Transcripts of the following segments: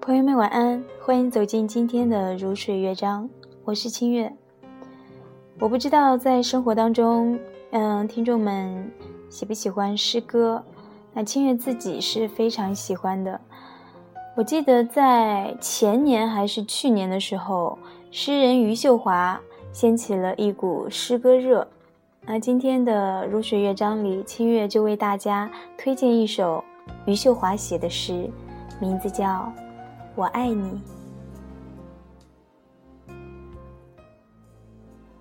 朋友们晚安，欢迎走进今天的如水乐章，我是清月。我不知道在生活当中，嗯，听众们喜不喜欢诗歌？那清月自己是非常喜欢的。我记得在前年还是去年的时候，诗人余秀华掀起了一股诗歌热。那今天的如水乐章里，清月就为大家推荐一首余秀华写的诗，名字叫《我爱你》。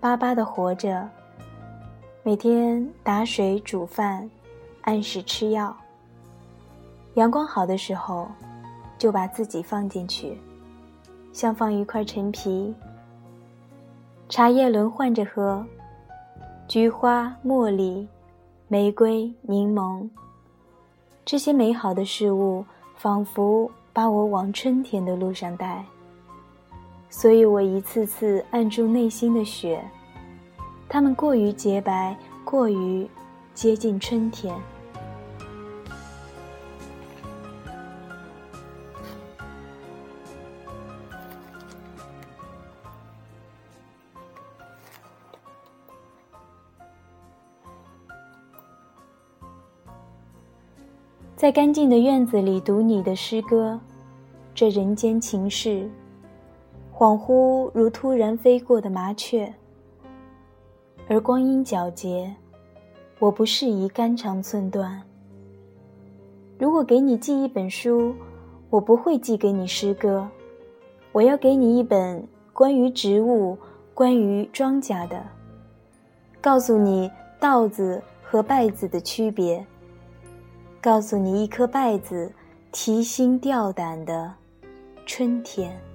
巴巴的活着，每天打水煮饭，按时吃药。阳光好的时候，就把自己放进去，像放一块陈皮。茶叶轮换着喝。菊花、茉莉、玫瑰、柠檬，这些美好的事物仿佛把我往春天的路上带。所以我一次次按住内心的雪，它们过于洁白，过于接近春天。在干净的院子里读你的诗歌，这人间情事，恍惚如突然飞过的麻雀。而光阴皎洁，我不适宜肝肠寸断。如果给你寄一本书，我不会寄给你诗歌，我要给你一本关于植物、关于庄稼的，告诉你稻子和稗子的区别。告诉你一颗稗子提心吊胆的春天。